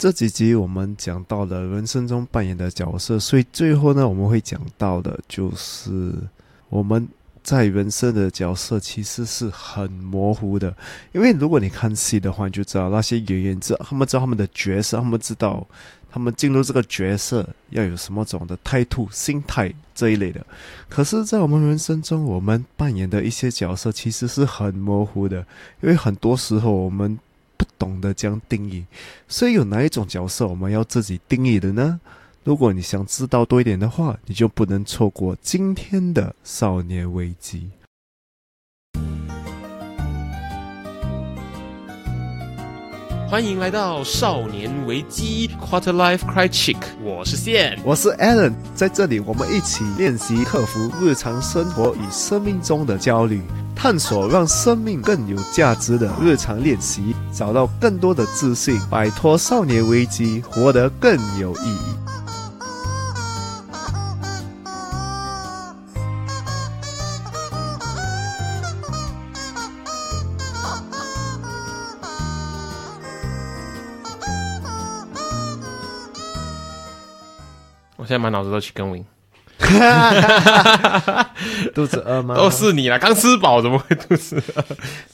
这几集我们讲到了人生中扮演的角色，所以最后呢，我们会讲到的就是我们在人生的角色其实是很模糊的。因为如果你看戏的话，你就知道那些演员知道他们知道他们的角色，他们知道他们进入这个角色要有什么种的态度、心态这一类的。可是，在我们人生中，我们扮演的一些角色其实是很模糊的，因为很多时候我们。不懂得将定义，所以有哪一种角色我们要自己定义的呢？如果你想知道多一点的话，你就不能错过今天的少年危机。欢迎来到少年危机 Quarter Life Cry Chick，我是线，我是 Alan，在这里我们一起练习克服日常生活与生命中的焦虑。探索让生命更有价值的日常练习，找到更多的自信，摆脱少年危机，活得更有意义。我现在满脑子都去跟 Win。肚子饿吗？都是你啦，刚吃饱怎么会肚子饿？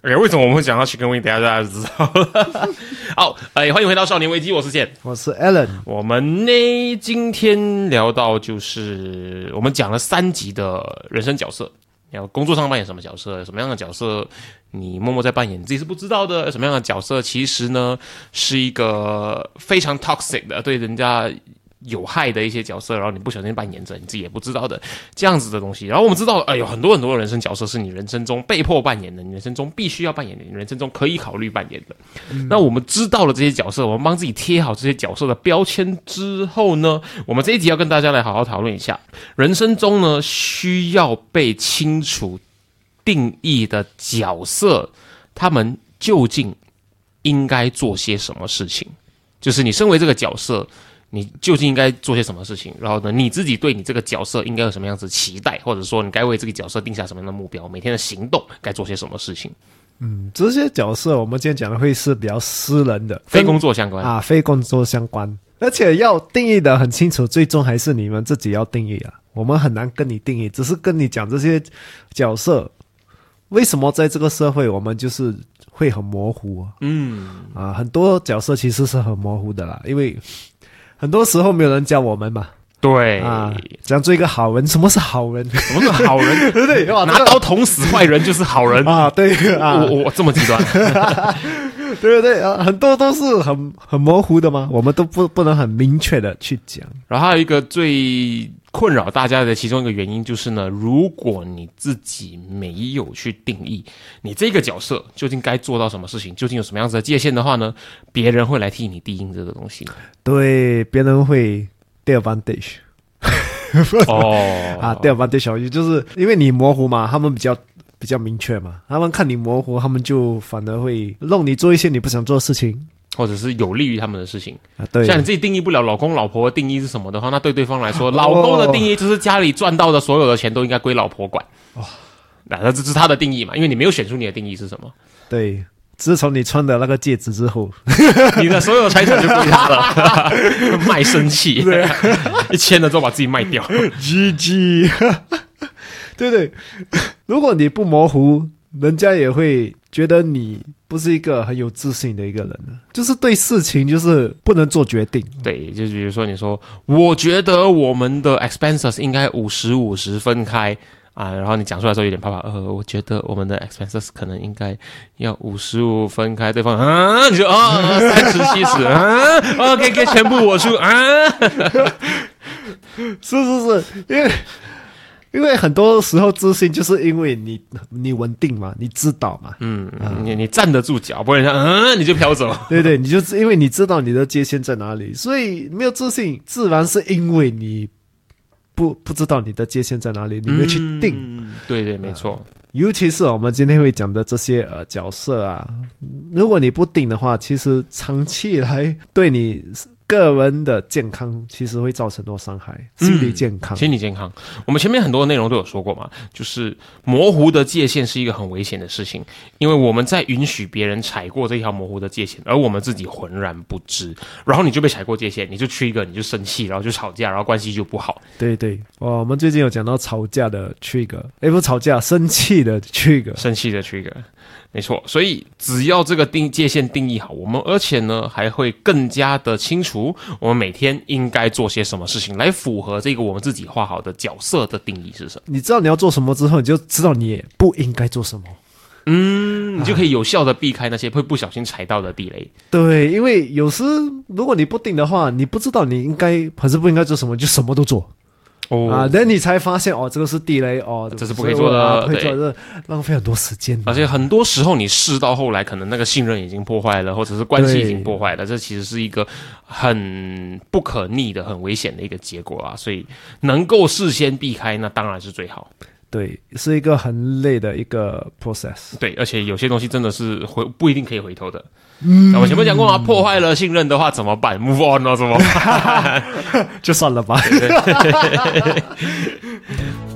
哎，为什么我们会讲到 Chicken Wing？等下大家就知道了。好，哎，欢迎回到少年危机，我是健，我是 Alan。我们呢，今天聊到就是我们讲了三集的人生角色，要工作上扮演什么角色，什么样的角色你默默在扮演，自己是不知道的。什么样的角色其实呢，是一个非常 toxic 的，对人家。有害的一些角色，然后你不小心扮演着你自己也不知道的这样子的东西。然后我们知道，哎，有很多很多人生角色是你人生中被迫扮演的，你人生中必须要扮演的，你人生中可以考虑扮演的。那我们知道了这些角色，我们帮自己贴好这些角色的标签之后呢，我们这一集要跟大家来好好讨论一下，人生中呢需要被清楚定义的角色，他们究竟应该做些什么事情？就是你身为这个角色。你究竟应该做些什么事情？然后呢，你自己对你这个角色应该有什么样子期待，或者说你该为这个角色定下什么样的目标？每天的行动该做些什么事情？嗯，这些角色我们今天讲的会是比较私人的，非工作相关啊，非工作相关，而且要定义的很清楚，最终还是你们自己要定义啊。我们很难跟你定义，只是跟你讲这些角色为什么在这个社会我们就是会很模糊。嗯啊，很多角色其实是很模糊的啦，因为。很多时候没有人教我们嘛，对啊，讲做一个好人，什么是好人？什么是好人？对 不对？拿刀捅死坏人就是好人啊！对啊，我我这么极端，对不对啊？很多都是很很模糊的嘛，我们都不不能很明确的去讲。然后还有一个最。困扰大家的其中一个原因就是呢，如果你自己没有去定义你这个角色究竟该做到什么事情，究竟有什么样子的界限的话呢，别人会来替你定义这个东西。对，别人会 advantage。哦，啊，advantage 就是因为你模糊嘛，他们比较比较明确嘛，他们看你模糊，他们就反而会让你做一些你不想做的事情。或者是有利于他们的事情啊，对，像你自己定义不了老公老婆的定义是什么的话，那对对方来说，老公的定义就是家里赚到的所有的钱都应该归老婆管。哇，那这是他的定义嘛？因为你没有选出你的定义是什么。对，自从你穿的那个戒指之后，你的所有财产就归他了。卖身契，一签了之后把自己卖掉。GG，对对，如果你不模糊，人家也会觉得你。不是一个很有自信的一个人就是对事情就是不能做决定。对，就比如说你说，我觉得我们的 expenses 应该五十五十分开啊，然后你讲出来时候有点怕怕。呃，我觉得我们的 expenses 可能应该要五十五分开，对方啊，你说啊，三十七十啊，OK，给全部我出啊，是是是，因为。因为很多时候自信就是因为你你稳定嘛，你知道嘛，嗯，你你站得住脚，不然嗯你就飘走。对对，你就是因为你知道你的界限在哪里，所以没有自信，自然是因为你不不知道你的界限在哪里，你没有去定。对对，没错。尤其是我们今天会讲的这些呃角色啊，如果你不定的话，其实长期来对你个人的健康其实会造成多伤害，心理健康。心理健康，我们前面很多内容都有说过嘛，就是模糊的界限是一个很危险的事情，因为我们在允许别人踩过这条模糊的界限，而我们自己浑然不知，然后你就被踩过界限，你就去一个你就生气，然后就吵架，然后关系就不好。对对，哦，我们最近有讲到吵架的 trigger，哎，不吵架，生气的 trigger，生气的 trigger，没错。所以只要这个定界限定义好，我们而且呢还会更加的清楚，我们每天应该做些什么事情来符合这个我们自己画好的角色的定义是什么。你知道你要做什么之后，你就知道你也不应该做什么。嗯，你就可以有效的避开那些会不小心踩到的地雷。对，因为有时如果你不定的话，你不知道你应该还是不应该做什么，就什么都做。哦啊，等你才发现哦，这个是地雷哦，这是不可以做的不可以做的，浪费很多时间。而且很多时候你试到后来，可能那个信任已经破坏了，或者是关系已经破坏了，这其实是一个很不可逆的、很危险的一个结果啊。所以能够事先避开，那当然是最好。对，是一个很累的一个 process。对，而且有些东西真的是回不一定可以回头的。嗯，我前面讲过嘛，破坏了信任的话怎么办？Move on 了怎么办？就算了吧。你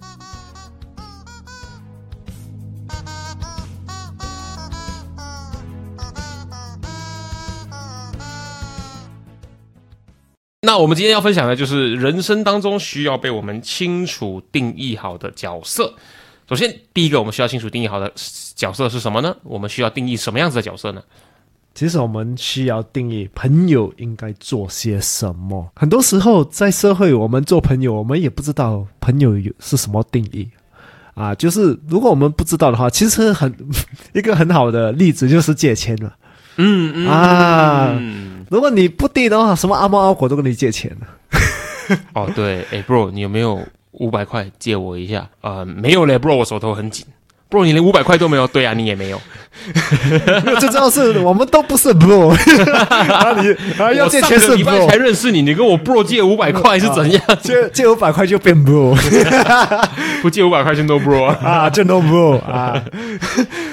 那我们今天要分享的就是人生当中需要被我们清楚定义好的角色。首先，第一个我们需要清楚定义好的角色是什么呢？我们需要定义什么样子的角色呢？其实我们需要定义朋友应该做些什么。很多时候在社会，我们做朋友，我们也不知道朋友有是什么定义啊。就是如果我们不知道的话，其实很 一个很好的例子就是借钱了。嗯嗯啊，如果你不定的话，什么阿猫阿狗都跟你借钱了。哦，对，哎，bro，你有没有五百块借我一下？呃，没有嘞，bro，我手头很紧。bro，你连五百块都没有？对啊，你也没有。最重要是我们都不是 bro，然后 你还要借钱是 bro，才认识你，你跟我 bro 借五百块是怎样？借借五百块就变 bro 不借五百块就 no bro 啊？啊，就 no bro 啊。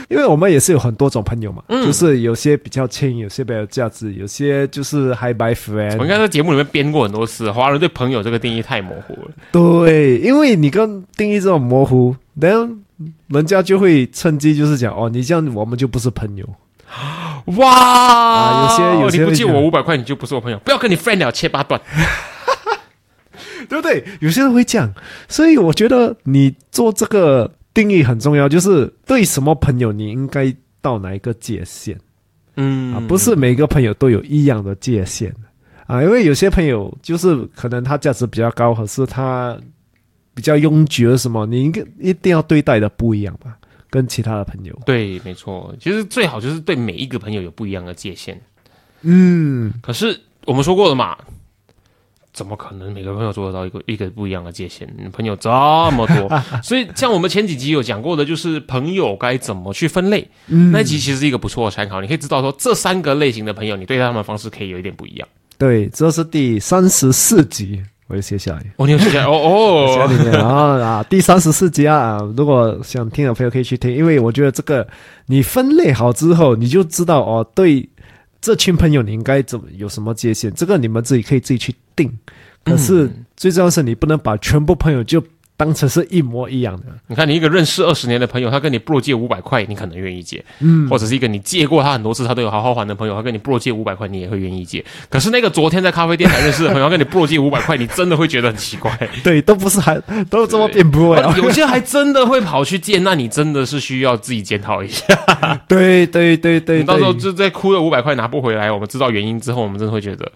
因为我们也是有很多种朋友嘛，就是有些比较亲，有些比较有价值，有些就是 hi bye 我应 friend。该在节目里面编过很多次，华人对朋友这个定义太模糊了。对，因为你跟定义这种模糊，然后人家就会趁机就是讲哦，你这样我们就不是朋友。哇，啊有些有些你不借我五百块，你就不是我朋友，不要跟你 friend 了，切八段。对不对？有些人会这样，所以我觉得你做这个定义很重要，就是对什么朋友你应该到哪一个界限嗯啊？不是每个朋友都有一样的界限啊，因为有些朋友就是可能他价值比较高，可是他比较拥挤什么，你应该一定要对待的不一样吧，跟其他的朋友。对，没错。其实最好就是对每一个朋友有不一样的界限。嗯，可是我们说过了嘛，怎么可能每个朋友做得到一个一个不一样的界限？朋友这么多，所以像我们前几集有讲过的，就是朋友该怎么去分类。嗯那集其实是一个不错的参考，你可以知道说这三个类型的朋友，你对待他们的方式可以有一点不一样。对，这是第三十四集，我就写下来。哦，你有写下来哦哦，家里面，然后啊，第三十四集啊，啊如果想听的朋友可以去听，因为我觉得这个你分类好之后，你就知道哦，对这群朋友你应该怎么有什么界限，这个你们自己可以自己去定。可是嗯最重要是，你不能把全部朋友就当成是一模一样的。你看，你一个认识二十年的朋友，他跟你不如借五百块，你可能愿意借；嗯，或者是一个你借过他很多次，他都有好好还的朋友，他跟你不如借五百块，你也会愿意借。可是那个昨天在咖啡店才认识的朋友，跟你不如借五百块，你真的会觉得很奇怪。对，都不是还都这么变不了。有些还真的会跑去借，那你真的是需要自己检讨一下。对对对对，你到时候就在哭了五百块拿不回来，我们知道原因之后，我们真的会觉得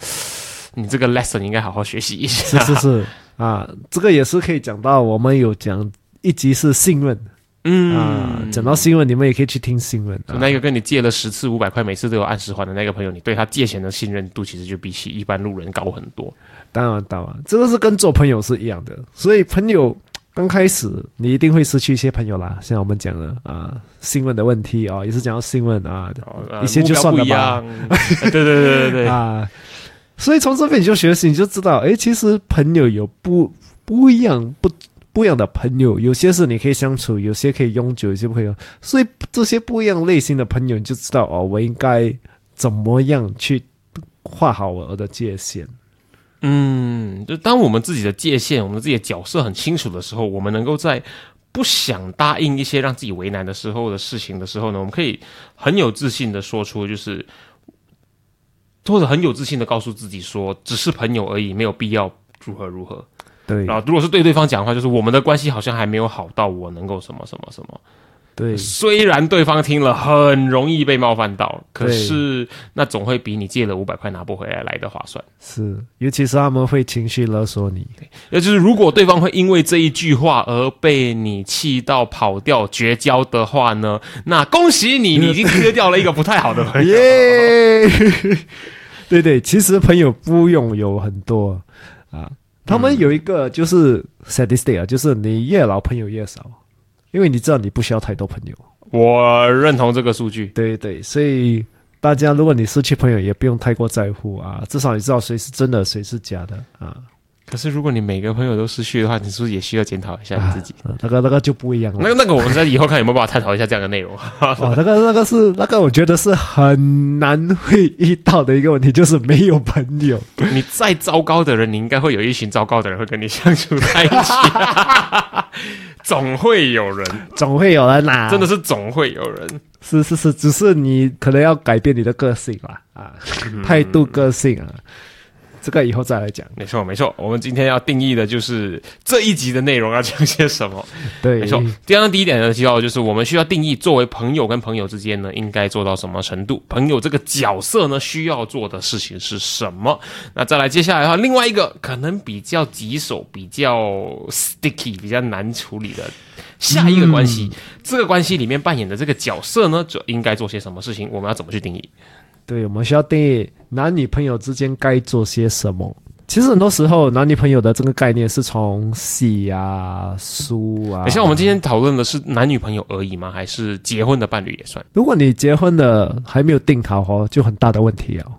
你这个 lesson 应该好好学习一下。是是是啊，这个也是可以讲到，我们有讲一集是信任，嗯啊。讲到新闻，你们也可以去听新闻。啊、那个跟你借了十次五百块，每次都有按时还的那个朋友，你对他借钱的信任度其实就比起一般路人高很多。当然，当然，这个是跟做朋友是一样的。所以朋友刚开始，你一定会失去一些朋友啦。像我们讲的啊，新闻的问题啊，也是讲到新闻啊，呃一些就算了吧。对对对对，啊，所以从这边你就学习，你就知道，诶，其实朋友有不不一样不不一样的朋友，有些是你可以相处，有些可以永久，有些不可以。所以这些不一样类型的朋友，你就知道哦，我应该怎么样去画好我的界限。嗯，就当我们自己的界限、我们自己的角色很清楚的时候，我们能够在不想答应一些让自己为难的时候的事情的时候呢，我们可以很有自信的说出，就是或者很有自信的告诉自己说，只是朋友而已，没有必要如何如何。对然后，如果是对对方讲的话，就是我们的关系好像还没有好到我能够什么什么什么。对虽然对方听了很容易被冒犯到，可是那总会比你借了五百块拿不回来来的划算。是，尤其是他们会情绪勒索你。也就是如果对方会因为这一句话而被你气到跑掉绝交的话呢，那恭喜你，你已经割掉了一个不太好的朋友。耶！对对，其实朋友不用有很多啊，他们有一个就是 statistic 啊，就是你越老朋友越少，因为你知道你不需要太多朋友。我认同这个数据。对对，所以大家如果你失去朋友，也不用太过在乎啊，至少你知道谁是真的，谁是假的啊。可是如果你每个朋友都失去的话，你是不是也需要检讨一下你自己？啊那个那个就不一样了。那个那个，我们在以后看有没有办法探讨一下这样的内容。哦，那个那个是那个，我觉得是很难会遇到的一个问题，就是没有朋友。你再糟糕的人，你应该会有一群糟糕的人会跟你相处在一起，总会有人，总会有人拿，真的是总会有人。是是是，只是你可能要改变你的个性啦，啊，态度、个性啊，这个以后再来讲。没错，没错。我们今天要定义的就是这一集的内容要讲些什么。对，没错。第二第一点呢，提到就是我们需要定义作为朋友跟朋友之间呢，应该做到什么程度？朋友这个角色呢，需要做的事情是什么？那再来接下来的话，另外一个可能比较棘手、比较 sticky、比较难处理的下一个关系，这个关系里面扮演的这个角色呢，就应该做些什么事情？我们要怎么去定义？对，我们需要定义男女朋友之间该做些什么。其实很多时候，男女朋友的这个概念是从戏啊、书啊。像我们今天讨论的是男女朋友而已吗？还是结婚的伴侣也算？如果你结婚了还没有定好哦，就很大的问题哦。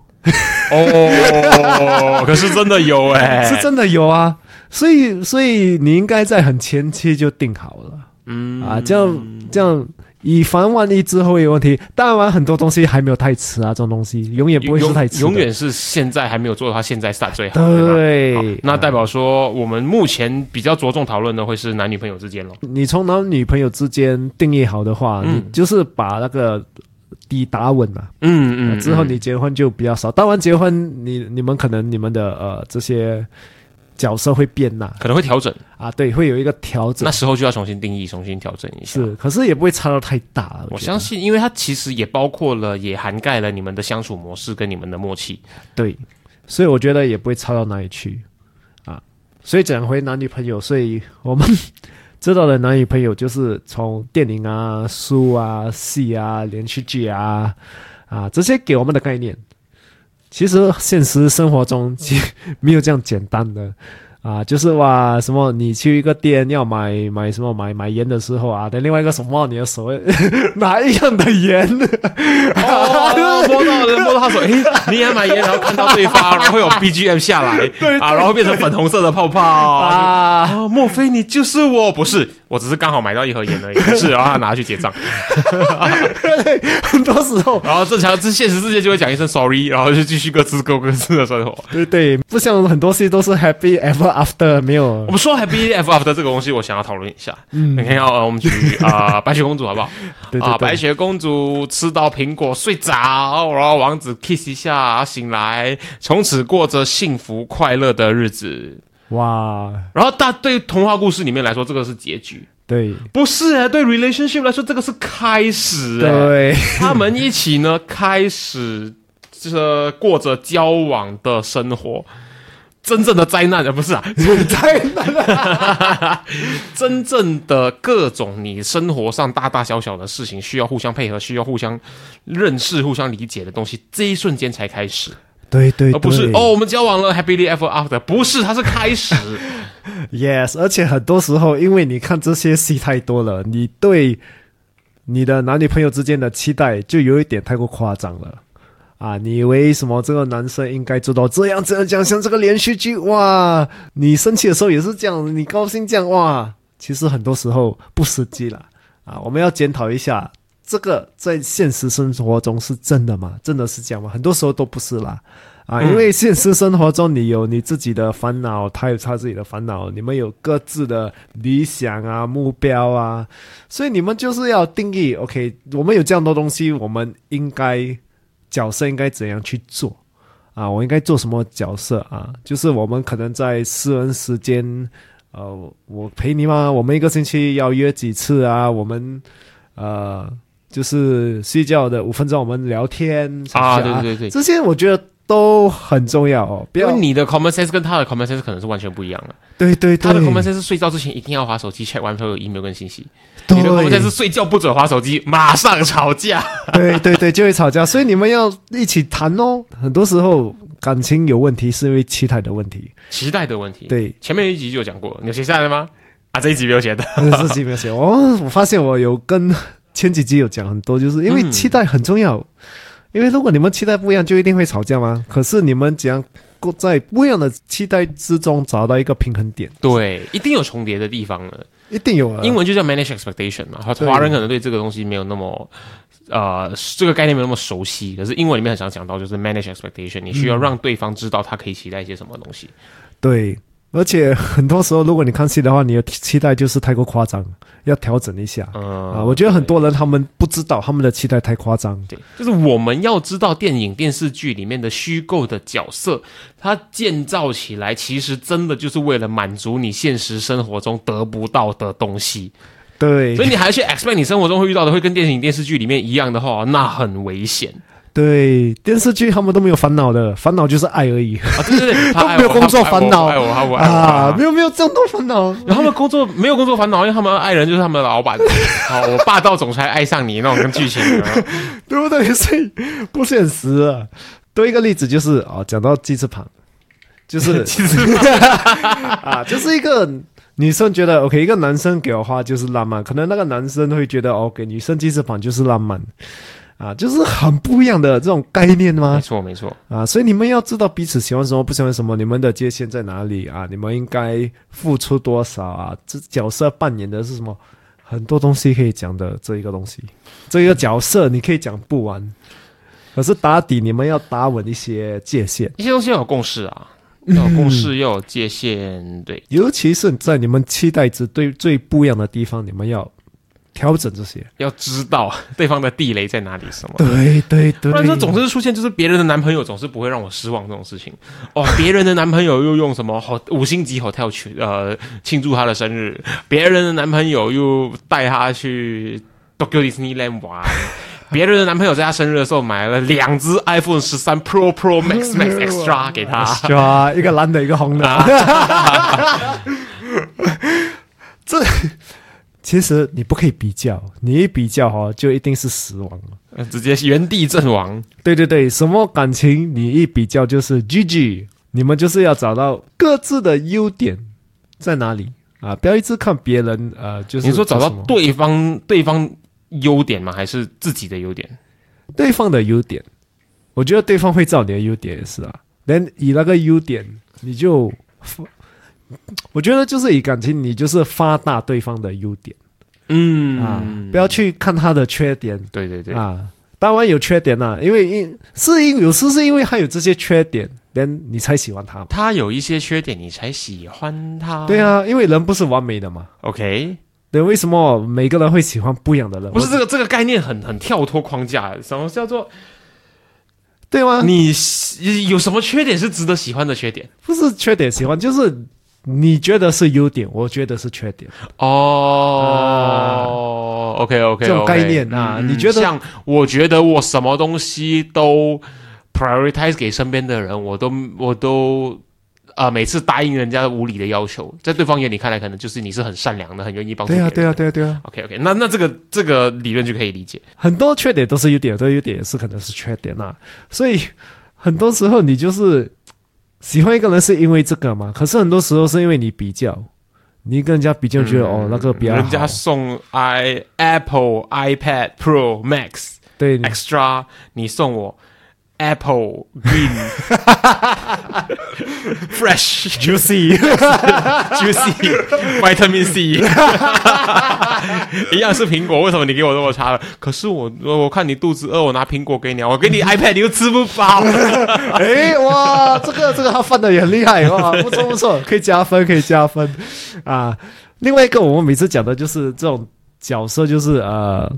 哦，可是真的有哎、是真的有啊。所以，所以你应该在很前期就定好了。嗯啊，这样这样，以防万一之后有问题。当然，很多东西还没有太迟啊，这种东西永远不会是太迟的，永远是现在还没有做的话，现在 start 最好。对。那代表说，我们目前比较着重讨论的会是男女朋友之间咯。你从男女朋友之间定义好的话，嗯你就是把那个底打稳了。嗯嗯，之后你结婚就比较少。当然，结婚你你们可能你们的呃这些角色会变呐可能会调整，啊，对，会有一个调整那。时候就要重新定义、重新调整一下。是，可是也不会差到太大。我觉得相信，因为它其实也包括了，也涵盖了你们的相处模式跟你们的默契。对，所以我觉得也不会差到哪里去啊。所以讲回男女朋友，所以我们知道的男女朋友就是从电影啊、书啊、戏啊、连续剧啊啊这些给我们的概念。其实现实生活中 其实没有这样简单的啊，就是哇什么你去一个店要买买什么买买盐的时候啊，等另外一个什么你的手 哪一样的盐？哦，摸到了，摸到他手，诶，你也买烟，然后看到对方，然后有 BGM 下来，啊，然后变成粉红色的泡泡啊。啊，莫非你就是我？不是，我只是刚好买到一盒盐而已。是，然后他拿去结账，很多时候，然后正常这现实世界就会讲一声 sorry，然后就继续各自过各自的生活。对对，不像很多戏都是 happy ever after，没有我们说 Happy ever after 这个东西，我想要讨论一下。嗯，你看，呃，我们举啊、白雪公主好不好？啊，白雪公主吃到苹果睡着，然后王子 kiss 一下，醒来，从此过着幸福快乐的日子。哇，然后大对童话故事里面来说，这个是结局，对。不是哎、对 relationship 来说，这个是开始哎、对。他们一起呢开始这过着交往的生活。真正的灾难啊，不是啊，灾难了。真正的各种你生活上大大小小的事情，需要互相配合，需要互相认识、互相理解的东西，这一瞬间才开始，对对而不是哦，我们交往了，happily ever after，不是，它是开始。Yes，而且很多时候，因为你看这些戏太多了，你对你的男女朋友之间的期待就有一点太过夸张了啊！你以为什么这个男生应该做到这样这样这样，像这个连续剧哇，你生气的时候也是这样，你高兴这样哇，其实很多时候不实际了啊！我们要检讨一下，这个在现实生活中是真的吗？真的是这样吗？很多时候都不是啦。啊，嗯因为现实生活中你有你自己的烦恼，他有他自己的烦恼，你们有各自的理想啊、目标啊，所以你们就是要定义，OK，我们有这样多东西，我们应该角色应该怎样去做啊？我应该做什么角色啊？就是我们可能在私人时间，呃，我陪你吗？我们一个星期要约几次啊？我们呃，就是睡觉的五分钟，我们聊天啊对对对这些我觉得都很重要哦。因为你的 common sense 跟他的 common sense 可能是完全不一样的。对对对，他的 common sense 是睡觉之前一定要划手机 check 完所有 email 跟信息，对你的 common sense 是睡觉不准划手机，马上吵架。对对对，就会吵架，所以你们要一起谈哦。很多时候感情有问题是因为期待的问题，期待的问题。，对，前面一集就有讲过，你有写下来吗？啊，这一集没有写的。自己没有写。哦，我发现我有跟前几集有讲很多，就是因为期待很重要。因为如果你们期待不一样，就一定会吵架吗？可是你们怎样在不一样的期待之中找到一个平衡点，对，一定有重叠的地方的。一定有啊。英文就叫 manage expectation 嘛，华人可能对这个东西没有那么。呃，这个概念没有那么熟悉，可是英文里面很常讲到，就是 manage expectation，你需要让对方知道他可以期待一些什么东西。对，而且很多时候，如果你看戏的话，你的期待就是太过夸张，要调整一下。嗯、啊，我觉得很多人他们不知道他们的期待太夸张。对，就是我们要知道电影、电视剧里面的虚构的角色，它建造起来其实真的就是为了满足你现实生活中得不到的东西，对所以你还去 expect 你生活中会遇到的会跟电影、电视剧里面一样的话，那很危险对，电视剧他们都没有烦恼的，烦恼就是爱而已啊！对对对，都没有工作烦恼爱我，爱我，啊，没有没有这样多烦恼。然后他们工作没有工作烦恼，因为他们爱人就是他们的老板。好，我霸道总裁爱上你那种剧情，对不对？所以不现实啊。多一个例子就是啊，讲到鸡翅膀，就是 其实啊，就是一个女生觉得 OK，一个男生给我花就是浪漫，可能那个男生会觉得 OK，女生鸡翅膀就是浪漫啊，就是很不一样的这种概念吗没？错没错，啊，所以你们要知道彼此喜欢什么，不喜欢什么，你们的界限在哪里啊？你们应该付出多少啊？这角色扮演的是什么？很多东西可以讲的这一个东西，这一个角色你可以讲不完，可是打底你们要打稳一些界限，一些东西要有共识啊，要有共识，要有界限，对。尤其是在你们期待值对最不一样的地方，你们要调整这些。要知道对方的地雷在哪里，什么。对对对，不然说总是出现就是别人的男朋友总是不会让我失望这种事情哦，别人的男朋友又用什么好五星级 hotel 去呃庆祝他的生日，别人的男朋友又带他去 Tokyo Disneyland 玩，别人的男朋友在他生日的时候买了两只 iPhone 十三 Pro Pro Max Max Extra 给他，抓一个蓝的，一个红的。这其实你不可以比较，你一比较哈，就一定是死亡了。直接原地阵亡。对对对，什么感情你一比较就是 GG，你们就是要找到各自的优点在哪里啊！不要一直看别人，呃，就是你说找到对方对方优点吗？还是自己的优点？对方的优点，我觉得对方会照你的优点也是啊。连以那个优点，你就，我觉得就是以感情，你就是发大对方的优点嗯啊，不要去看他的缺点对对对，啊。当然有缺点啦、因为因是因有时是因为他有这些缺点，连你才喜欢他嘛。他有一些缺点，你才喜欢他。对啊，因为人不是完美的嘛。，OK，对，为什么每个人会喜欢不一样的人？不是这个这个概念很很跳脱框架，什么叫做对吗？你有什么缺点是值得喜欢的缺点？不是缺点喜欢，就是你觉得是优点，我觉得是缺点。哦、o k OK，这种概念啊你觉得像我觉得我什么东西都 prioritize 给身边的人，我都我都呃每次答应人家无理的要求，在对方眼里看来，可能就是你是很善良的，很愿意帮助对啊。对啊，对啊，对啊，OK OK，那那这个这个理论就可以理解。很多缺点都是优点，这优点也是可能是缺点啊。所以很多时候你就是喜欢一个人是因为这个嘛，可是很多时候是因为你比较，你跟人家比较觉得、哦那个比较人家送 i Apple iPad Pro Max 对 Extra，你送我 Apple Green Fresh juicy，Juicy Vitamin C，一样是苹果，为什么你给我这么差了？可是我我看你肚子饿，我拿苹果给你啊，我给你 iPad 你又吃不饱。哎哇，这个这个他翻的也很厉害哇，不错不错，可以加分可以加分啊。另外一个我们每次讲的就是这种角色，就是呃，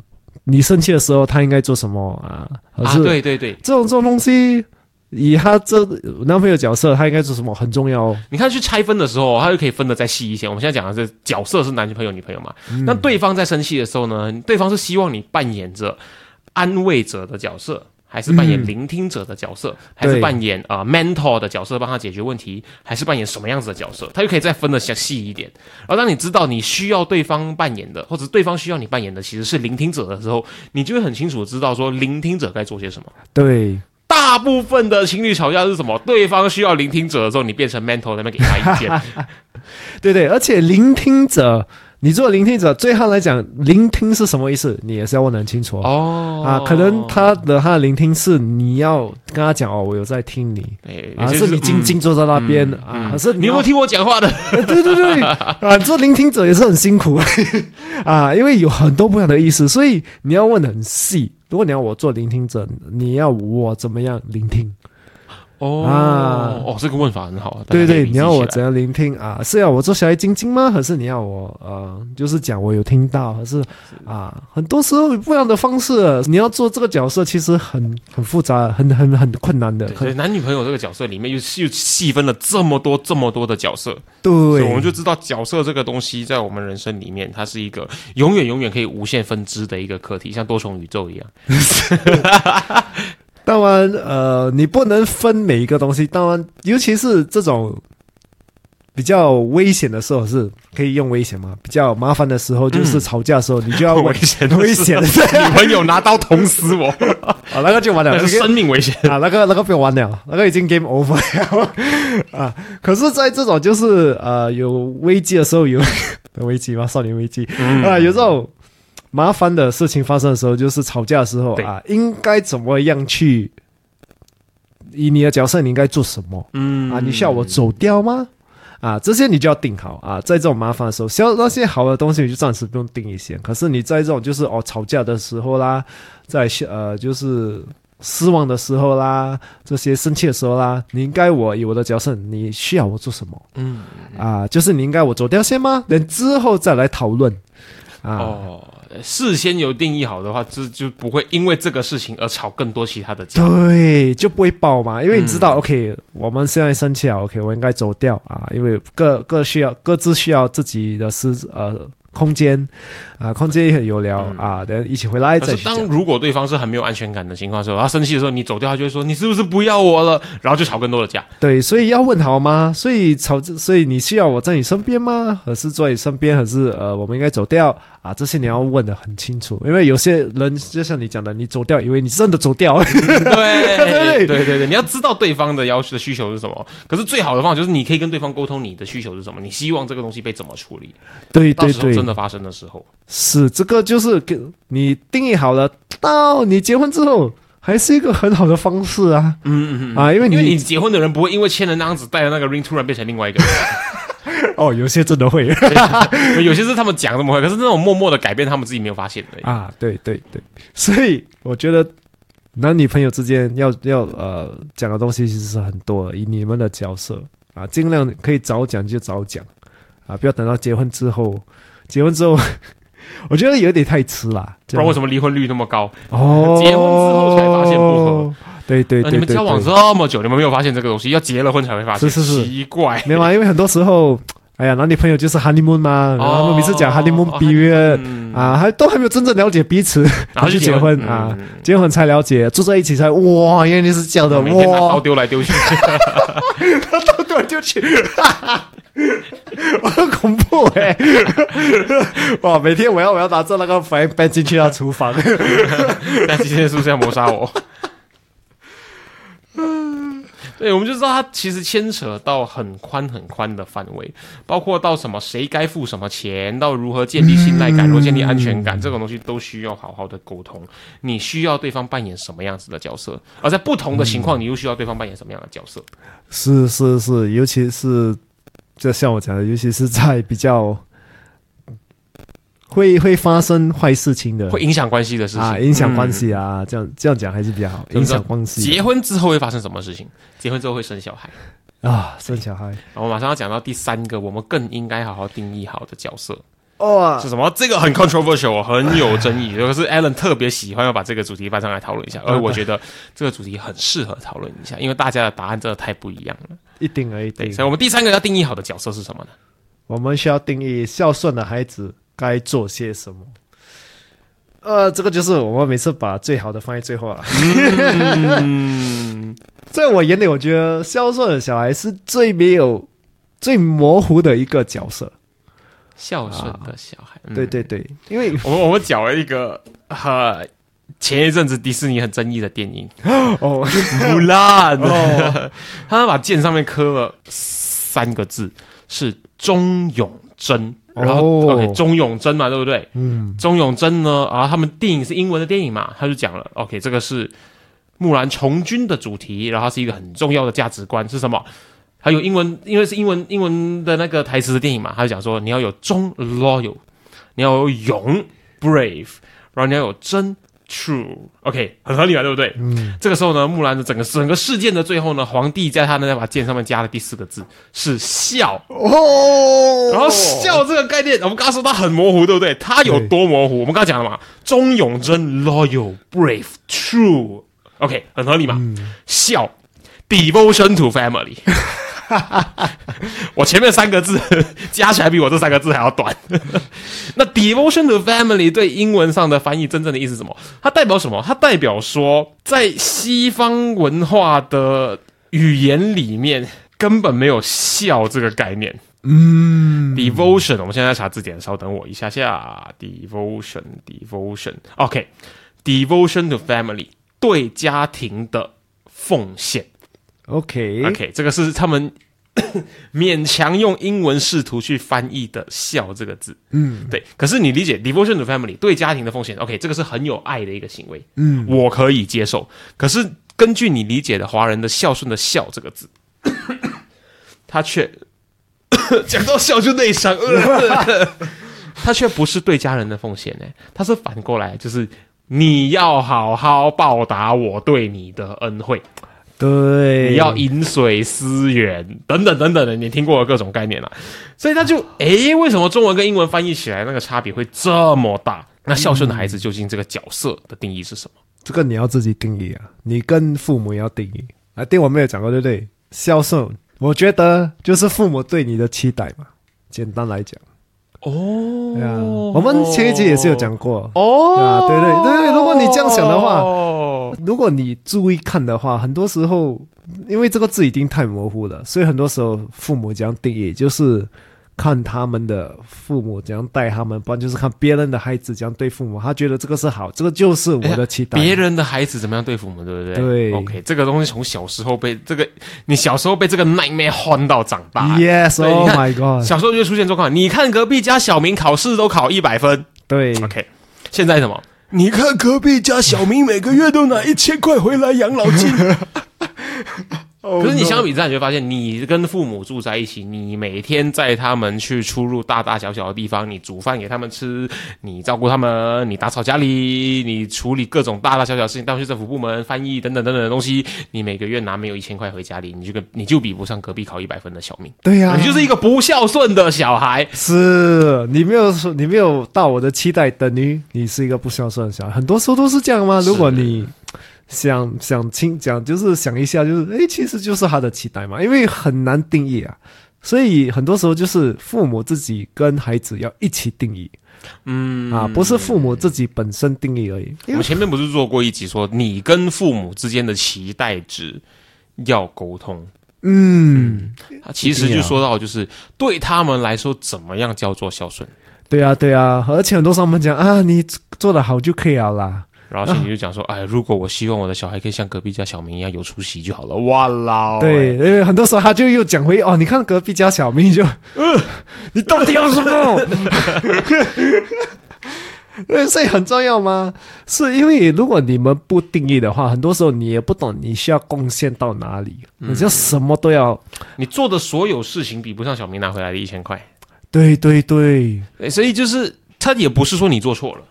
你生气的时候他应该做什么啊？啊，对对对，这种这种东西，以他这男朋友角色，他应该做什么很重要哦。你看去拆分的时候，他就可以分的再细一些。我们现在讲的是角色是男女朋友女朋友嘛，那对方在生气的时候呢，对方是希望你扮演着安慰者的角色。还是扮演聆听者的角色，还是扮演呃 mentor 的角色，帮他解决问题，还是扮演什么样子的角色？他就可以再分得详细一点。然后当你知道你需要对方扮演的，或者对方需要你扮演的其实是聆听者的时候，你就会很清楚知道说聆听者该做些什么。对，大部分的情侣吵架是什么？对方需要聆听者的时候，你变成 mentor 那边给他意见。对对，而且聆听者，你做聆听者，对他来讲，聆听是什么意思，你也是要问得很清楚哦。哦啊，可能他的他的聆听是你要跟他讲哦，我有在听你啊，哎就是你静静坐在那边啊，可是要你有没有听我讲话的？对对对 啊，做聆听者也是很辛苦 啊，因为有很多不一样的意思，所以你要问的很细。如果你要我做聆听者，你要我怎么样聆听？哦啊哦，这个问法很好。对对，你要我怎样聆听啊？是要我做小爱晶晶吗？还是你要我呃，就是讲我有听到？还是啊？很多时候有不一样的方式，你要做这个角色，其实很很复杂，很很很困难的。对，男女朋友这个角色里面又又细分了这么多这么多的角色，对，我们就知道角色这个东西在我们人生里面，它是一个永远永远可以无限分支的一个课题，像多重宇宙一样。当然，呃，你不能分每一个东西。当然，尤其是这种比较危险的时候，是可以用危险嘛？比较麻烦的时候，就是吵架的时候，你就要 危险危险的，女朋友拿刀捅死我，啊，那个就完了，那是生命危险。啊，那个那个不用玩了，那个已经 game over 了 啊。可是，在这种就是呃有危机的时候，有危机吗？少年危机、嗯啊，有这种麻烦的事情发生的时候，就是吵架的时候啊，应该怎么样去？以你的角色，你应该做什么？嗯啊，你需要我走掉吗？啊，这些你就要定好啊。在这种麻烦的时候，像那些好的东西，你就暂时不用定一些。可是你在这种就是哦吵架的时候啦，在呃就是失望的时候啦，这些生气的时候啦，你应该我以我的角色，你需要我做什么？嗯啊，就是你应该我走掉先吗？等之后再来讨论啊。哦，事先有定义好的话，就就不会因为这个事情而吵更多其他的架。对，就不会爆嘛，因为你知嗯道、o k 我们现在生气了，OK，我应该走掉啊，因为各各需要各自需要自己的私呃空间啊，空间也很有聊、啊，等一起回来再去讲。如果对方是很没有安全感的情况时候，他生气的时候，你走掉，他就会说你是不是不要我了，然后就吵更多的架。对，所以要问好吗？所以吵，所以你需要我在你身边吗？还是在你身边？还是呃，我们应该走掉啊？这些你要问的很清楚，因为有些人就像你讲的，你走掉，以为你真的走掉。对对对对对，你要知道对方的要求的需求是什么。可是最好的方法就是你可以跟对方沟通你的需求是什么，你希望这个东西被怎么处理。对到对对时候真，的发生的时候，是这个就是给你定义好了，到你结婚之后还是一个很好的方式啊。嗯嗯嗯啊，因为你因为你结婚的人不会因为签了那张纸带了那个 ring 突然变成另外一个 哦，有些真的会，有些是他们讲这么会，可是那种默默的改变，他们自己没有发现的。啊，对对对，所以我觉得男女朋友之间要要呃讲的东西其实是很多的，以你们的角色啊，尽量可以早讲就早讲啊，不要等到结婚之后，结婚之后。我觉得有点太迟了，不然为什么离婚率那么高？哦？结婚之后才发现不合。对对对对呃你们交往对。这么久，你们没有发现这个东西，要结了婚才会发现，是是是。奇怪。没有啊，因为很多时候哎呀，男女朋友就是 honeymoon 嘛，然后他们每次讲 honeymoon 哦 period、嗯啊，还都还没有真正了解彼此，然后就就结婚嗯啊，结婚才了解，住在一起才哇，原来你是这样的每天拿刀哇，丢来丢去，都突然就去，我很恐怖哎、哇，每天我要我要拿着那个 frying pan 进去他厨房，但今天是不是要谋杀我？对，我们就知道它其实牵扯到很宽很宽的范围，包括到什么谁该付什么钱，到如何建立信赖感，如何建立安全感，这种东西都需要好好的沟通。你需要对方扮演什么样子的角色，而在不同的情况，你又需要对方扮演什么样的角色？是是是，尤其是就像我讲的，尤其是在比较会会发生坏事情的会影响关系的事情啊，影响关嗯系啊，这样这样讲还是比较好，影响关系结婚之后会发生什么事情？结婚之后会生小孩。啊，生小孩我马上要讲到第三个，我们更应该好好定义好的角色哦是什么？这个很 controversial，很有争议。可是 Alan 特别喜欢要把这个主题搬上来讨论一下，而我觉得这个主题很适合讨论一下，因为大家的答案真的太不一样了。一定而一对，定所以，我们第三个要定义好的角色是什么呢？我们需要定义孝顺的孩子该做些什么。呃，这个就是我们每次把最好的放在最后了。嗯，在我眼里，我觉得孝顺的小孩是最没有、最模糊的一个角色。孝顺的小孩。嗯对对对，因为我们我们讲了一个呃，前一阵子迪士尼很争议的电影 哦，《木兰》，哦，他把剑上面刻了三个字，是忠勇贞。然后、哦 OK，钟永贞嘛，对不对？嗯，钟永贞呢，啊，他们电影是英文的电影嘛，他就讲了，OK，这个是木兰从军的主题，然后它是一个很重要的价值观是什么？还有英文，因为是英文英文的那个台词的电影嘛，他就讲说你要有忠 loyal，你要有勇 brave，然后你要有真 true，OK，、很合理嘛，对不对？嗯。这个时候呢，木兰的整个整个事件的最后呢，皇帝在他的那把剑上面加了第四个字是笑，哦，然后笑这个概念，我们刚刚说它很模糊，对不对？它有多模糊？我们刚刚讲了嘛，忠勇真 loyal brave true。OK，很合理嘛？孝 devotion to family。我前面三个字 加起来比我这三个字还要短。那 devotion to family 对英文上的翻译真正的意思是什么？它代表什么？它代表说，在西方文化的语言里面根本没有孝这个概念。嗯 devotion，我们现在在查字典，稍等我一下下。devotion，devotion，OK，devotion、to family，对家庭的奉献。，OK，OK，这个是他们 勉强用英文试图去翻译的“孝”这个字。嗯对，可是你理解 devotion to family 对家庭的奉献，OK，这个是很有爱的一个行为，嗯，我可以接受。可是根据你理解的华人的孝顺的“孝”这个字，他却 讲到孝就内伤，呃 他却不是对家人的奉献呢，他是反过来，就是你要好好报答我对你的恩惠。对，你要饮水思源等等等等的，你听过的各种概念啦、所以他就诶，为什么中文跟英文翻译起来那个差别会这么大？那孝顺的孩子究竟这个角色的定义是什么？这个你要自己定义啊，你跟父母也要定义啊。对，我没有讲过，对不对？孝顺，我觉得就是父母对你的期待嘛。简单来讲，哦对啊，我们前一集也是有讲过。哦啊对对对对如果你这样想的话哦，如果你注意看的话，很多时候因为这个字已经太模糊了，所以很多时候父母这样定义，就是看他们的父母怎样带他们，不然就是看别人的孩子怎样对父母，他觉得这个是好，这个就是我的期待。别人的孩子怎么样对父母，对不对？对，OK，这个东西从小时候被这个，你小时候被这个 nightmare 换到长大。Yes，Oh my god！小时候就出现状况，你看隔壁家小明考试都考一百分对，，OK，现在什么？你看隔壁家小明每个月都拿一千块回来养老金。可是你相比之下，你就会发现，你跟父母住在一起，你每天在他们去出入大大小小的地方，你煮饭给他们吃，你照顾他们，你打扫家里，你处理各种大大小小的事情，带去政府部门翻译等等等等的东西，你每个月拿没有一千块回家里，你就跟你就比不上隔壁考一百分的小明，对呀、你就是一个不孝顺的小孩。是你没有说你没有到我的期待，等于你是一个不孝顺的小孩。很多时候都是这样吗？如果你想想清讲，就是想一下，就是诶，其实就是他的期待嘛，因为很难定义啊。所以很多时候就是父母自己跟孩子要一起定义嗯啊，不是父母自己本身定义而已。我们前面不是做过一集说，你跟父母之间的期待值要沟通。嗯，他其实就说到，就是对他们来说，怎么样叫做孝顺？对啊，对啊，而且很多时候我们讲啊，你做的好就可以了啦。然后心里就讲说，哎，如果我希望我的小孩可以像隔壁家小明一样有出息就好了。哇啦，对，因为很多时候他就又讲回哦，你看隔壁家小明就，呃，你到底要什么？对，所以很重要吗？是因为如果你们不定义的话，很多时候你也不懂你需要贡献到哪里，你就什么都要。你做的所有事情比不上小明拿回来的一千块。对对对，对所以就是他也不是说你做错了，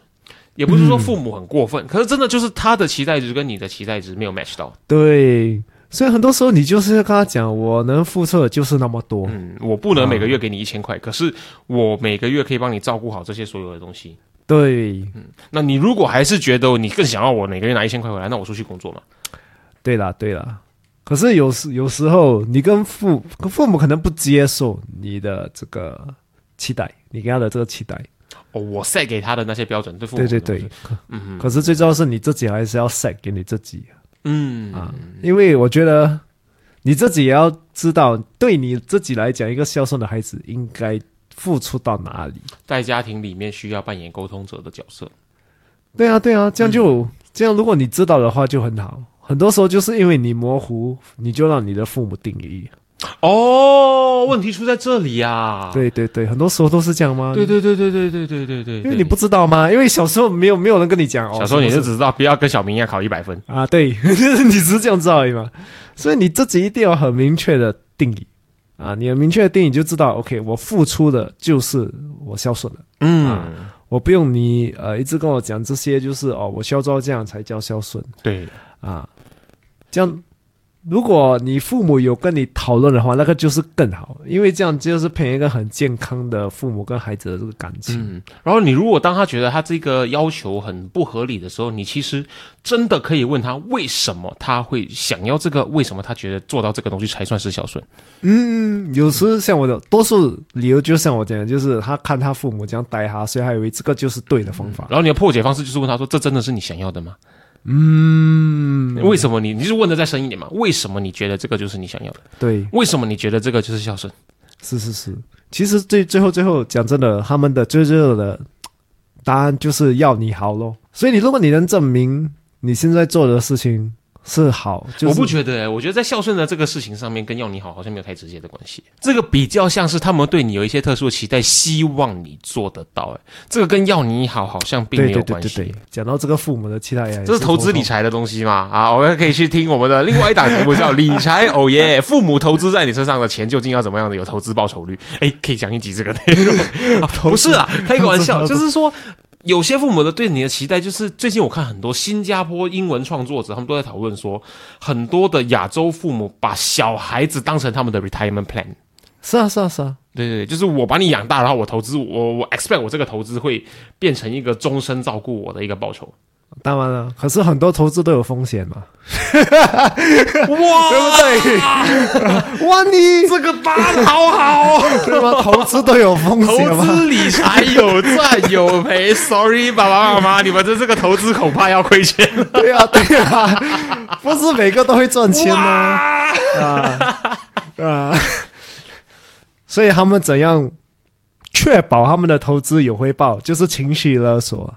也不是说父母很过分，可是真的就是他的期待值跟你的期待值没有 match 到。对，所以很多时候你就是要跟他讲，我能付出的就是那么多。嗯，我不能每个月给你一千块，可是我每个月可以帮你照顾好这些所有的东西。对，嗯那你如果还是觉得你更想要我每个月拿一千块回来，那我出去工作嘛。对啦，对啦。可是有时有时候你跟父跟父母可能不接受你的这个期待，你给他的这个期待。哦，我 set 给他的那些标准，对父母对对对可是，嗯可是最重要是你自己还是要 set 给你自己嗯啊，因为我觉得你自己也要知道，对你自己来讲，一个孝顺的孩子应该付出到哪里。在家庭里面需要扮演沟通者的角色。对啊，对啊，这样就、这样，如果你知道的话就很好。很多时候就是因为你模糊，你就让你的父母定义。哦，问题出在这里呀、对对对，很多时候都是这样吗？对对对对对对对对对，因为你不知道吗？因为小时候没有没有人跟你讲哦，小时候你就只知道不要跟小明一样考一百分。啊，对，你只是这样知道而已嘛。所以你自己一定要很明确的定义啊，你很明确的定义，就知道，OK，我付出的就是我孝顺了，嗯，我不用你呃一直跟我讲这些，就是哦，我孝照这样才叫孝顺对，啊。这样，如果你父母有跟你讨论的话，那个就是更好，因为这样就是培养一个很健康的父母跟孩子的这个感情。嗯，然后你如果当他觉得他这个要求很不合理的时候，你其实真的可以问他为什么他会想要这个，为什么他觉得做到这个东西才算是孝顺。嗯，有时像我的多数理由，就像我这样，就是他看他父母这样待他，所以他以为这个就是对的方法。然后你的破解方式就是问他说：“这真的是你想要的吗？嗯，为什么你你是问的再深一点嘛？为什么你觉得这个就是你想要的？对，为什么你觉得这个就是孝顺？是是是。其实最最后最后讲真的，他们的最最后的答案就是要你好咯。所以你如果你能证明你现在做的事情是好，就是、我不觉得、欸，我觉得在孝顺的这个事情上面，跟要你好好像没有太直接的关系。这个比较像是他们对你有一些特殊的期待，希望你做得到、欸。这个跟要你好好像并对没有关系。对对对对。讲到这个父母的期待也，这是投资理财的东西嘛？啊，我们可以去听我们的另外一档节目，叫《理财哦耶》，父母投资在你身上的钱究竟要怎么样的有投资报酬率？哎，可以讲一集这个内容。啊不是啊，开个玩笑，就是说。有些父母的对你的期待，就是最近我看很多新加坡英文创作者，他们都在讨论说，很多的亚洲父母把小孩子当成他们的 retirement plan。是啊是啊是啊，对对对，就是我把你养大，然后我投资，我我 expect 我这个投资会变成一个终身照顾我的一个报酬。当然了，可是很多投资都有风险嘛，哇，对不对？万一这个答的好好哦。对吗？投资都有风投险嘛。资理财有赚有赔，sorry，爸爸妈妈，你们的这个投资恐怕要亏钱了。对啊，对啊，不是每个都会赚钱吗？啊啊！所以他们怎样确保他们的投资有回报，就是情绪勒索。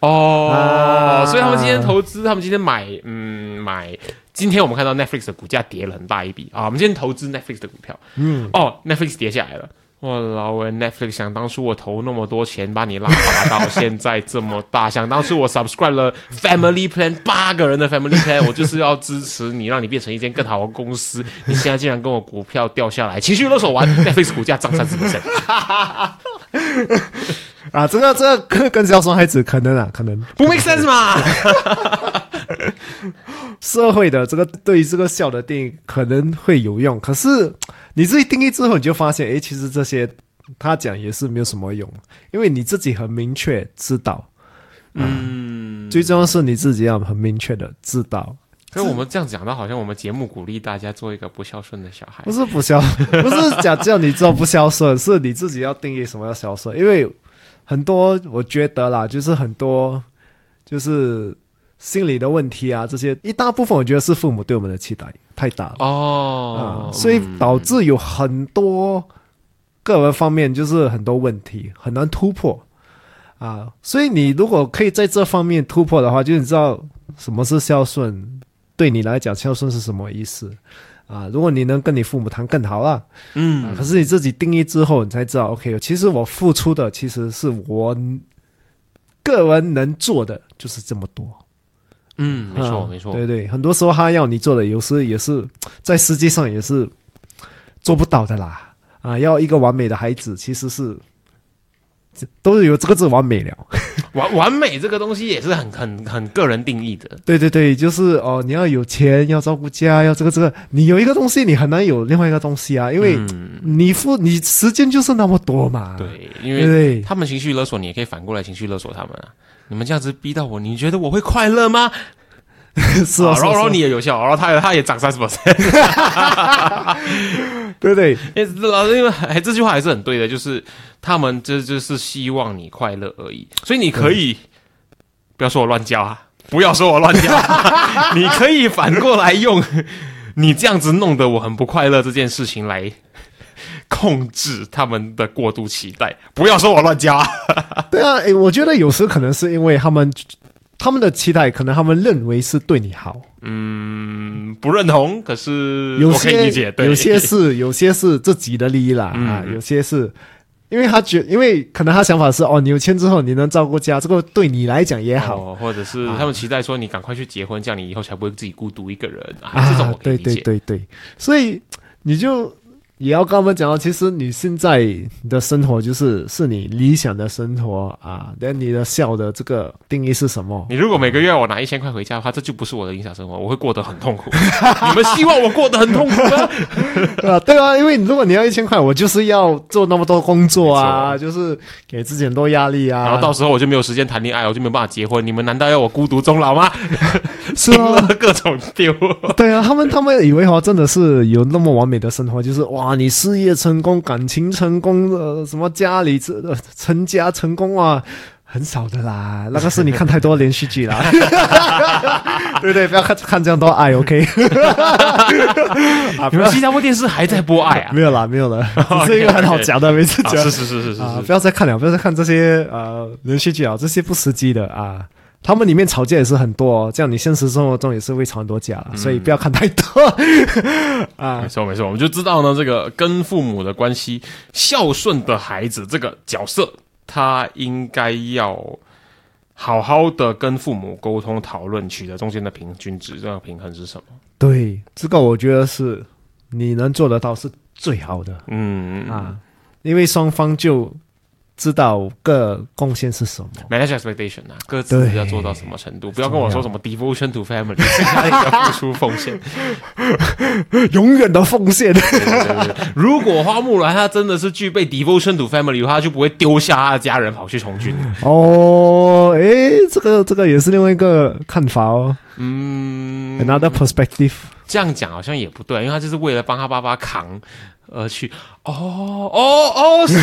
哦啊所以他们今天投资，他们今天买，嗯，买。今天我们看到 Netflix 的股价跌了很大一笔啊，我们今天投资 Netflix 的股票，嗯，哦，Netflix 跌下来了。哇，老文 Netflix 想当初我投那么多钱把你拉拔到现在这么大，想当初我 subscribe 了 Family Plan 八个人的 Family Plan，我就是要支持你，让你变成一间更好的公司。你现在竟然跟我股票掉下来，情绪勒索完，Netflix 股价涨三十 percent。啊，这个这个跟跟孝顺孩子可能啊，可能不 make sense 嘛？社会的这个对于这个笑的定义可能会有用，可是你自己定义之后，你就发现，诶，其实这些他讲也是没有什么用，因为你自己很明确知道，嗯，最重要是你自己要很明确的知道可是我们这样讲的，好像我们节目鼓励大家做一个不孝顺的小孩不。是不孝，不是讲叫你做不孝顺，是你自己要定义什么叫孝顺。因为很多我觉得啦，就是很多就是心理的问题啊，这些一大部分我觉得是父母对我们的期待太大了。哦啊，，所以导致有很多个人方面就是很多问题很难突破啊。所以你如果可以在这方面突破的话，就你知道什么是孝顺，对你来讲孝顺是什么意思啊？如果你能跟你父母谈更好啦，啊嗯可是你自己定义之后，你才知道，OK，其实我付出的其实是我个人能做的就是这么多。嗯，没错啊没错，对对，很多时候他要你做的，有时也是在实际上也是做不到的啦。啊，要一个完美的孩子，其实是都是有这个字完美了。完完美这个东西也是很很很个人定义的。对对对，就是哦，你要有钱，要照顾家，要这个这个，你有一个东西，你很难有另外一个东西啊，因为嗯你付你时间就是那么多嘛。对，因为他们情绪勒索你，也可以反过来情绪勒索他们啊。你们这样子逼到我，你觉得我会快乐吗？是啊，然后你也有效，然后他也他也涨三十 percent。对对哎老师，因为哎这句话还是很对的，就是他们这就是希望你快乐而已，所以你可以不要说我乱教啊，不要说我乱教，你可以反过来用你这样子弄得我很不快乐这件事情来控制他们的过度期待，不要说我乱教啊。对啊，诶，我觉得有时可能是因为他们他们的期待，可能他们认为是对你好，嗯，不认同，可是有些理解，对，有些是 有些是自己的利益啦、啊，嗯有些是。因为他觉，因为可能他想法是哦，你有钱之后你能照顾家，这个对你来讲也好、哦，或者是啊他们期待说你赶快去结婚，这样你以后才不会自己孤独一个人啊，啊。这种我可以对对理解。对对，所以你就也要跟他们讲哦，其实你现在的生活就是是你理想的生活啊，但你的笑的这个定义是什么？你如果每个月我拿一千块回家的话，这就不是我的理想生活，我会过得很痛苦。你们希望我过得很痛苦吗？啊，对啊，因为如果你要一千块，我就是要做那么多工作啊，就是给自己很多压力啊。然后到时候我就没有时间谈恋爱，我就没有办法结婚。你们难道要我孤独终老吗？是啊，各种丢。对啊，他们他们以为哦，真的是有那么完美的生活，就是哇，你事业成功、感情成功，呃，什么家里这、呃、成家成功啊，很少的啦。那个是你看太多连续剧啦，对不对，不要看看这样多爱，OK？你们新加坡电视还在播爱啊？没有啦，没有了，这是一个很好讲的，每次啊讲是是是是是啊，不要再看了，不要再看这些呃连续剧啊，这些不实际的啊。他们里面吵架也是很多、哦，这样你现实生活中也是会吵很多架了，所以不要看太多 啊没。错没错，我们就知道呢，这个跟父母的关系，孝顺的孩子这个角色，他应该要好好的跟父母沟通讨论，取得中间的平均值，这个平衡是什么？对，这个我觉得是你能做得到是最好的嗯啊，因为双方就知道各贡献是什么。manage expectation 啊，各自对要做到什么程度？不要跟我说什么 devotion to family，是他一个付出奉献。永远的奉献。对对对对如果花木兰她真的是具备 devotion to family 的话，她就不会丢下她的家人跑去从军。哦，诶，这个这个也是另外一个看法哦嗯，，another perspective。这样讲好像也不对，因为她就是为了帮她爸爸扛而去。哦哦哦，是，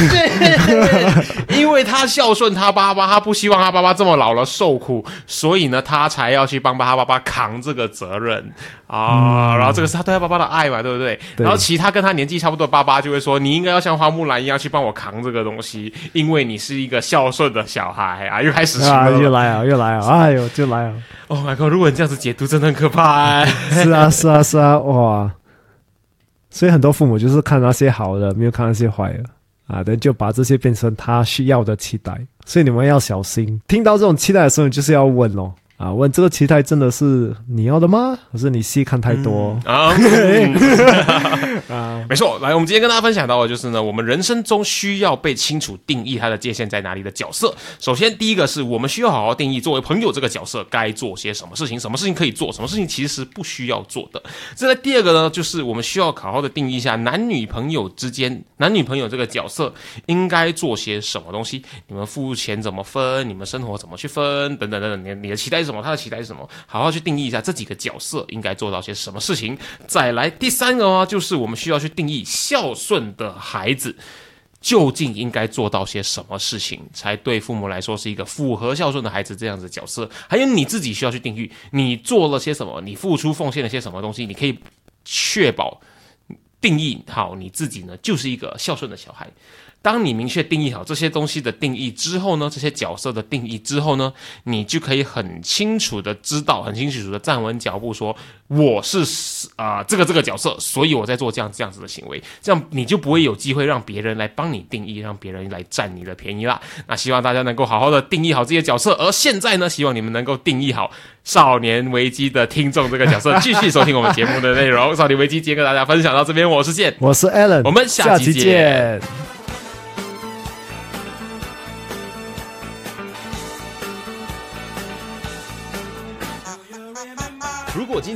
因为他孝顺他爸爸，他不希望他爸爸这么老了受苦，所以呢，他才要去帮他爸爸扛这个责任啊。然后这个是他对他爸爸的爱嘛，对不对然后其他跟他年纪差不多的爸爸就会说，你应该要像花木兰一样去帮我扛这个东西，因为你是一个孝顺的小孩啊。又开始啊，又来啊，又来啊，哎呦，就来啊！Oh my god！如果你这样子解读，真的很可怕哎、是啊，是啊，是啊，哇！所以很多父母就是看那些好的，没有看那些坏的啊，等就把这些变成他需要的期待。所以你们要小心，听到这种期待的时候，你就是要问哦，啊，问这个期待真的是你要的吗？还是你细看太多？啊，嗯 啊，没错。来，我们今天跟大家分享到的就是呢，我们人生中需要被清楚定义它的界限在哪里的角色。首先，第一个是我们需要好好定义作为朋友这个角色该做些什么事情，什么事情可以做，什么事情其实不需要做的。再来第二个呢，就是我们需要好好的定义一下男女朋友之间，男女朋友这个角色应该做些什么东西。你们付钱怎么分？你们生活怎么去分？等等等等，你你的期待是什么，他的期待是什么，好好去定义一下这几个角色应该做到些什么事情。再来第三个呢，就是我们需要去定义孝顺的孩子。究竟应该做到些什么事情，才对父母来说是一个符合孝顺的孩子这样子角色？还有你自己需要去定义，你做了些什么，你付出奉献了些什么东西，你可以确保定义好你自己呢，就是一个孝顺的小孩。当你明确定义好这些东西的定义之后呢，这些角色的定义之后呢，你就可以很清楚的知道，很清楚的站稳脚步，说我是啊这个这个角色，所以我在做这样这样子的行为，这样你就不会有机会让别人来帮你定义，让别人来占你的便宜啦。那希望大家能够好好的定义好这些角色，而现在呢，希望你们能够定义好少年危机的听众这个角色，继续收听我们节目的内容。少年危机今天跟大家分享到这边，我是健，我是 Alan，我们下期见。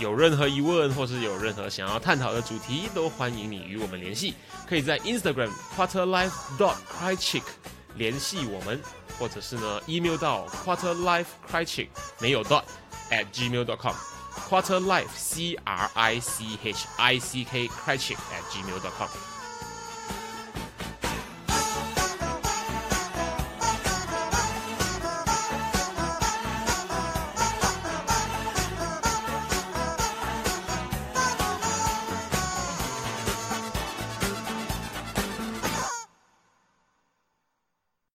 有任何疑问或是有任何想要探讨的主题，都欢迎你与我们联系。可以在 Instagram quarterlife dot crychick 联系我们，或者是呢 email 到 quarterlife crychick 没有 dot at gmail dot com quarterlife c r i c h i c k crychick at gmail dot com。